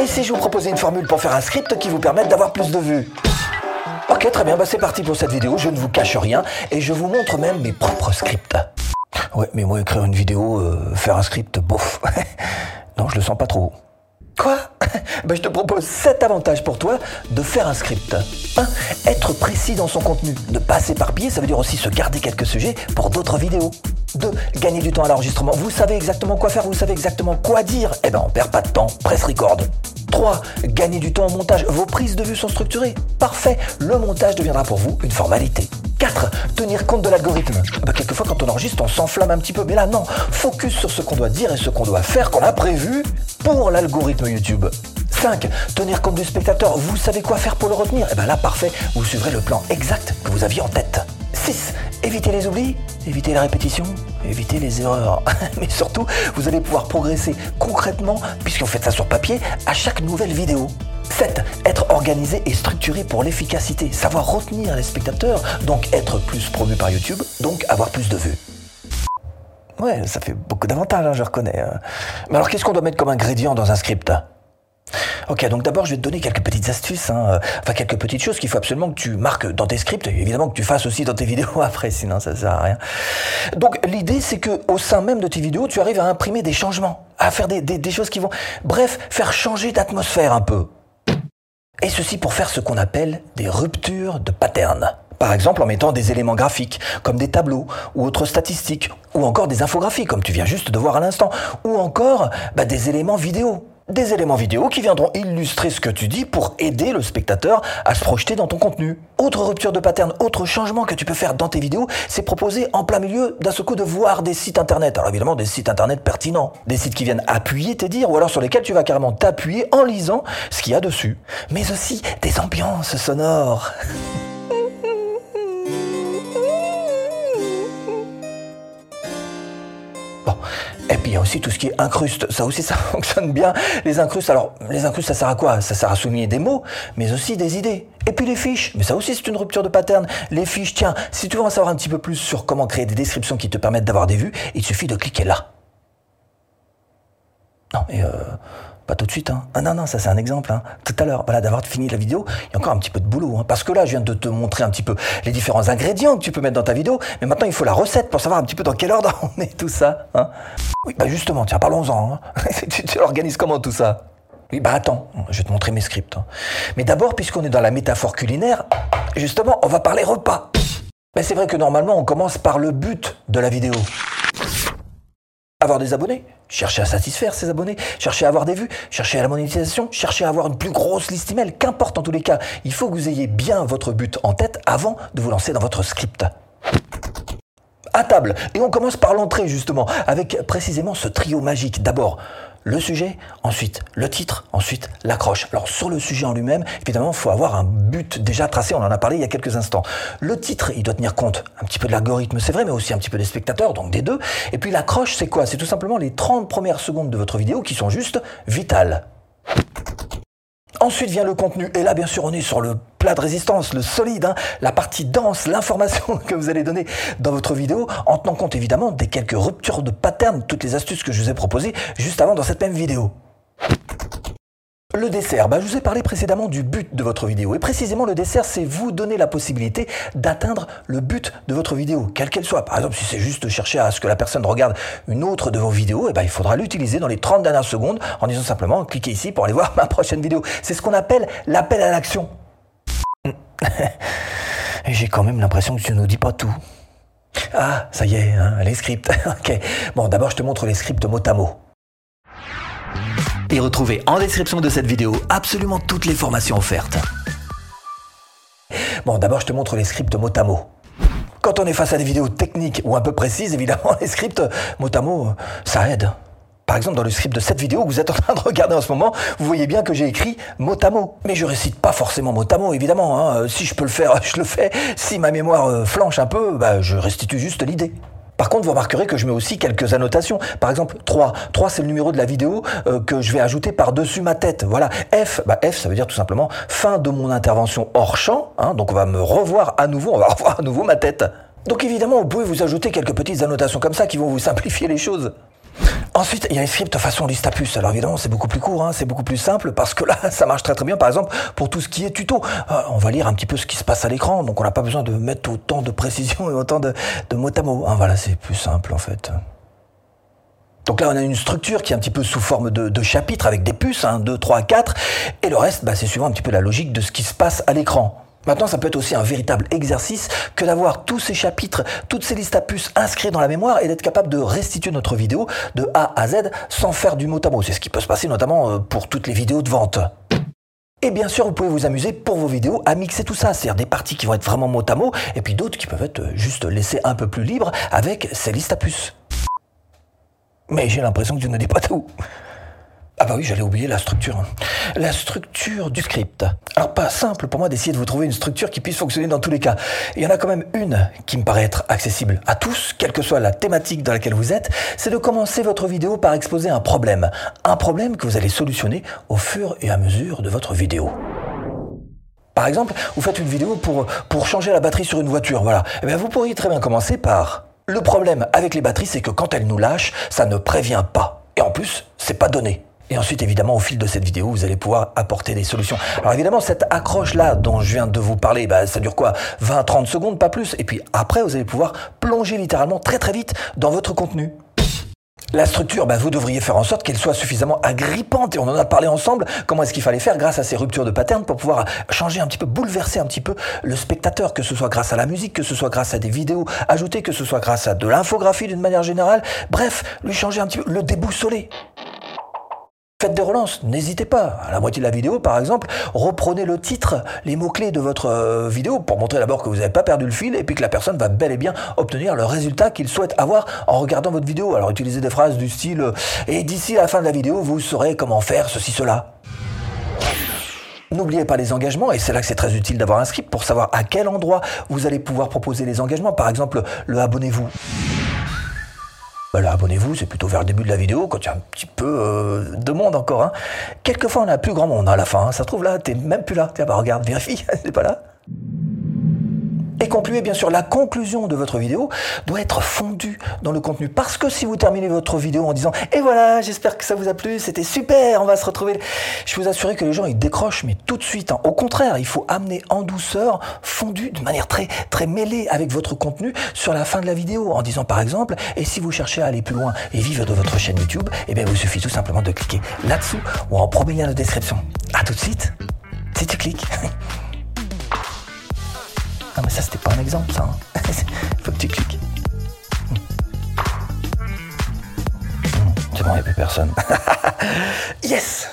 Et si je vous proposais une formule pour faire un script qui vous permette d'avoir plus de vues Ok, très bien, bah c'est parti pour cette vidéo, je ne vous cache rien et je vous montre même mes propres scripts. Ouais, mais moi écrire une vidéo, euh, faire un script, bof. non, je le sens pas trop. Quoi? Ben, Je te propose 7 avantages pour toi de faire un script. 1. Être précis dans son contenu. Ne pas s'éparpiller, ça veut dire aussi se garder quelques sujets pour d'autres vidéos. 2. Gagner du temps à l'enregistrement. Vous savez exactement quoi faire, vous savez exactement quoi dire. Eh ben on perd pas de temps, presse record. 3. Gagner du temps au montage. Vos prises de vue sont structurées. Parfait. Le montage deviendra pour vous une formalité. 4. Tenir compte de l'algorithme. Bah, quelquefois, quand on enregistre, on s'enflamme un petit peu. Mais là, non. Focus sur ce qu'on doit dire et ce qu'on doit faire, qu'on a prévu pour l'algorithme YouTube. 5. Tenir compte du spectateur. Vous savez quoi faire pour le retenir? Et eh bien là, parfait. Vous suivrez le plan exact que vous aviez en tête. 6. Éviter les oublis, éviter la répétition, éviter les erreurs. Mais surtout, vous allez pouvoir progresser concrètement, puisqu'on fait ça sur papier, à chaque nouvelle vidéo. 7. Être organisé et structuré pour l'efficacité. Savoir retenir les spectateurs, donc être plus promu par YouTube, donc avoir plus de vues. Ouais, ça fait beaucoup d'avantages, hein, je reconnais. Hein. Mais alors, qu'est-ce qu'on doit mettre comme ingrédient dans un script Ok, donc d'abord je vais te donner quelques petites astuces, hein, enfin quelques petites choses qu'il faut absolument que tu marques dans tes scripts, et évidemment que tu fasses aussi dans tes vidéos après, sinon ça sert à rien. Donc l'idée c'est que au sein même de tes vidéos, tu arrives à imprimer des changements, à faire des, des choses qui vont, bref, faire changer d'atmosphère un peu. Et ceci pour faire ce qu'on appelle des ruptures de pattern. Par exemple en mettant des éléments graphiques, comme des tableaux, ou autres statistiques, ou encore des infographies, comme tu viens juste de voir à l'instant, ou encore bah, des éléments vidéo. Des éléments vidéo qui viendront illustrer ce que tu dis pour aider le spectateur à se projeter dans ton contenu. Autre rupture de pattern, autre changement que tu peux faire dans tes vidéos, c'est proposer en plein milieu d'un seul coup de voir des sites internet. Alors évidemment des sites internet pertinents, des sites qui viennent appuyer tes dires ou alors sur lesquels tu vas carrément t'appuyer en lisant ce qu'il y a dessus. Mais aussi des ambiances sonores. Il y a aussi tout ce qui est incruste. Ça aussi, ça fonctionne bien. Les incrustes, alors, les incrustes, ça sert à quoi? Ça sert à souligner des mots, mais aussi des idées. Et puis les fiches. Mais ça aussi, c'est une rupture de pattern. Les fiches, tiens, si tu veux en savoir un petit peu plus sur comment créer des descriptions qui te permettent d'avoir des vues, il suffit de cliquer là. Non, et euh, pas tout de suite. Hein. Ah non, non, ça c'est un exemple. Hein. Tout à l'heure, voilà, d'avoir fini la vidéo, il y a encore un petit peu de boulot. Hein. Parce que là, je viens de te montrer un petit peu les différents ingrédients que tu peux mettre dans ta vidéo. Mais maintenant, il faut la recette pour savoir un petit peu dans quel ordre on met tout ça. Hein. Oui, bah justement, tiens, parlons-en. Hein. tu, tu organises comment tout ça? Oui, bah attends, je vais te montrer mes scripts. Hein. Mais d'abord, puisqu'on est dans la métaphore culinaire, justement, on va parler repas. Mais c'est vrai que normalement, on commence par le but de la vidéo. Avoir des abonnés, chercher à satisfaire ses abonnés, chercher à avoir des vues, chercher à la monétisation, chercher à avoir une plus grosse liste email, qu'importe en tous les cas, il faut que vous ayez bien votre but en tête avant de vous lancer dans votre script table. Et on commence par l'entrée justement, avec précisément ce trio magique. D'abord, le sujet, ensuite le titre, ensuite l'accroche. Alors sur le sujet en lui-même, évidemment, il faut avoir un but déjà tracé, on en a parlé il y a quelques instants. Le titre, il doit tenir compte un petit peu de l'algorithme, c'est vrai, mais aussi un petit peu des spectateurs, donc des deux. Et puis l'accroche, c'est quoi? C'est tout simplement les 30 premières secondes de votre vidéo qui sont juste vitales. Ensuite vient le contenu. Et là, bien sûr, on est sur le plat de résistance, le solide, hein, la partie dense, l'information que vous allez donner dans votre vidéo, en tenant compte évidemment des quelques ruptures de pattern, toutes les astuces que je vous ai proposées juste avant dans cette même vidéo. Le dessert, bah, je vous ai parlé précédemment du but de votre vidéo. Et précisément, le dessert, c'est vous donner la possibilité d'atteindre le but de votre vidéo, quelle qu'elle soit. Par exemple, si c'est juste chercher à ce que la personne regarde une autre de vos vidéos, eh ben, il faudra l'utiliser dans les 30 dernières secondes en disant simplement cliquez ici pour aller voir ma prochaine vidéo. C'est ce qu'on appelle l'appel à l'action. J'ai quand même l'impression que tu ne nous dis pas tout. Ah, ça y est, hein, les scripts. ok. Bon, d'abord, je te montre les scripts mot à mot. Et retrouvez en description de cette vidéo absolument toutes les formations offertes. Bon, d'abord, je te montre les scripts mot à mot. Quand on est face à des vidéos techniques ou un peu précises, évidemment, les scripts mot à mot, ça aide. Par exemple, dans le script de cette vidéo que vous êtes en train de regarder en ce moment, vous voyez bien que j'ai écrit mot à mot. Mais je récite pas forcément mot à mot, évidemment. Hein. Si je peux le faire, je le fais. Si ma mémoire euh, flanche un peu, bah, je restitue juste l'idée. Par contre, vous remarquerez que je mets aussi quelques annotations. Par exemple, 3. 3, c'est le numéro de la vidéo euh, que je vais ajouter par-dessus ma tête. Voilà. F, bah F, ça veut dire tout simplement fin de mon intervention hors champ. Hein. donc on va me revoir à nouveau, on va revoir à nouveau ma tête. Donc évidemment, vous pouvez vous ajouter quelques petites annotations comme ça qui vont vous simplifier les choses. Ensuite, il y a les scripts façon puce. Alors évidemment, c'est beaucoup plus court, hein, c'est beaucoup plus simple parce que là, ça marche très très bien. Par exemple, pour tout ce qui est tuto, euh, on va lire un petit peu ce qui se passe à l'écran, donc on n'a pas besoin de mettre autant de précision et autant de, de mots à mots. Hein, voilà, c'est plus simple en fait. Donc là, on a une structure qui est un petit peu sous forme de, chapitres avec des puces, 1, 2, 3, 4, et le reste, bah, c'est suivant un petit peu la logique de ce qui se passe à l'écran. Maintenant, ça peut être aussi un véritable exercice que d'avoir tous ces chapitres, toutes ces listes à puces inscrits dans la mémoire et d'être capable de restituer notre vidéo de A à Z sans faire du mot à mot. C'est ce qui peut se passer notamment euh, pour toutes les vidéos de vente. Et bien sûr, vous pouvez vous amuser pour vos vidéos à mixer tout ça, c'est-à-dire des parties qui vont être vraiment mot à mot, et puis d'autres qui peuvent être juste laissées un peu plus libres avec ces listes à puces. Mais j'ai l'impression que tu ne dis pas tout. Ah bah oui, j'allais oublier la structure. La structure du script. Alors pas simple pour moi d'essayer de vous trouver une structure qui puisse fonctionner dans tous les cas. Il y en a quand même une qui me paraît être accessible à tous, quelle que soit la thématique dans laquelle vous êtes, c'est de commencer votre vidéo par exposer un problème. Un problème que vous allez solutionner au fur et à mesure de votre vidéo. Par exemple, vous faites une vidéo pour, pour changer la batterie sur une voiture, voilà. Eh bien, vous pourriez très bien commencer par le problème avec les batteries, c'est que quand elles nous lâchent, ça ne prévient pas. Et en plus, c'est pas donné. Et ensuite, évidemment, au fil de cette vidéo, vous allez pouvoir apporter des solutions. Alors évidemment, cette accroche-là dont je viens de vous parler, bah, ça dure quoi? 20-30 secondes, pas plus. Et puis après, vous allez pouvoir plonger littéralement très très vite dans votre contenu. La structure, bah, vous devriez faire en sorte qu'elle soit suffisamment agrippante, et on en a parlé ensemble, comment est-ce qu'il fallait faire grâce à ces ruptures de pattern pour pouvoir changer un petit peu, bouleverser un petit peu le spectateur, que ce soit grâce à la musique, que ce soit grâce à des vidéos ajoutées, que ce soit grâce à de l'infographie d'une manière générale, bref, lui changer un petit peu, le déboussoler. Faites des relances, n'hésitez pas. À la moitié de la vidéo, par exemple, reprenez le titre, les mots-clés de votre euh, vidéo pour montrer d'abord que vous n'avez pas perdu le fil et puis que la personne va bel et bien obtenir le résultat qu'il souhaite avoir en regardant votre vidéo. Alors utilisez des phrases du style euh, et d'ici la fin de la vidéo, vous saurez comment faire ceci, cela. N'oubliez pas les engagements, et c'est là que c'est très utile d'avoir un script pour savoir à quel endroit vous allez pouvoir proposer les engagements. Par exemple, le abonnez-vous. Bah abonnez-vous, c'est plutôt vers le début de la vidéo, quand il y a un petit peu euh, de monde encore. Hein. Quelquefois, on a plus grand monde à la fin. Hein. Ça se trouve là, t'es même plus là. Tiens, bah regarde, vérifie, c'est pas là. Et concluez bien sûr, la conclusion de votre vidéo doit être fondue dans le contenu. Parce que si vous terminez votre vidéo en disant Et voilà, j'espère que ça vous a plu, c'était super, on va se retrouver. Je vous assure que les gens ils décrochent, mais tout de suite. Hein. Au contraire, il faut amener en douceur, fondu, de manière très, très mêlée avec votre contenu sur la fin de la vidéo. En disant par exemple Et si vous cherchez à aller plus loin et vivre de votre chaîne YouTube, eh bien, il vous suffit tout simplement de cliquer là-dessous ou en premier lien de description. À tout de suite, si tu cliques. Ah mais ça c'était pas un exemple ça. Hein. Faut que tu cliques. C'est bon, il n'y a plus personne. yes